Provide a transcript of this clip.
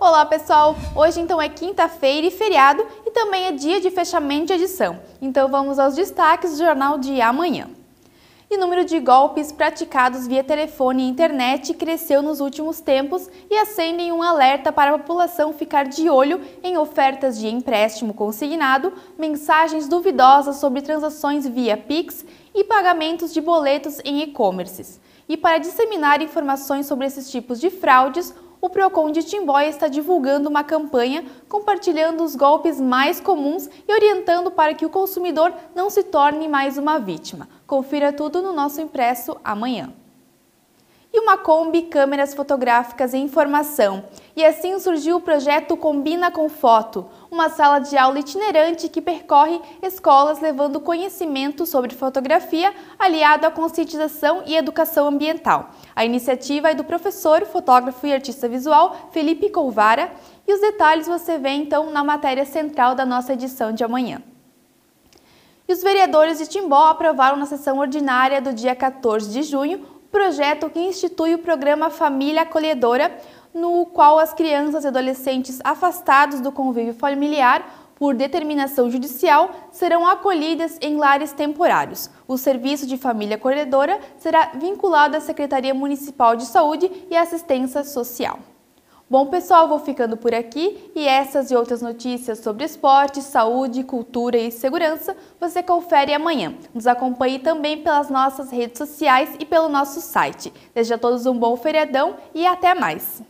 Olá pessoal, hoje então é quinta-feira e feriado e também é dia de fechamento de edição. Então vamos aos destaques do jornal de amanhã. E o número de golpes praticados via telefone e internet cresceu nos últimos tempos e acendem um alerta para a população ficar de olho em ofertas de empréstimo consignado, mensagens duvidosas sobre transações via Pix e pagamentos de boletos em e-commerces. E para disseminar informações sobre esses tipos de fraudes, o Procon de Timbó está divulgando uma campanha compartilhando os golpes mais comuns e orientando para que o consumidor não se torne mais uma vítima. Confira tudo no nosso impresso amanhã e uma Kombi câmeras fotográficas e informação. E assim surgiu o projeto Combina com Foto, uma sala de aula itinerante que percorre escolas levando conhecimento sobre fotografia aliado à conscientização e educação ambiental. A iniciativa é do professor, fotógrafo e artista visual Felipe Colvara e os detalhes você vê então na matéria central da nossa edição de amanhã. E os vereadores de Timbó aprovaram na sessão ordinária do dia 14 de junho projeto que institui o programa Família Acolhedora, no qual as crianças e adolescentes afastados do convívio familiar por determinação judicial serão acolhidas em lares temporários. O serviço de família acolhedora será vinculado à Secretaria Municipal de Saúde e Assistência Social. Bom, pessoal, vou ficando por aqui e essas e outras notícias sobre esporte, saúde, cultura e segurança você confere amanhã. Nos acompanhe também pelas nossas redes sociais e pelo nosso site. Desejo a todos um bom feriadão e até mais!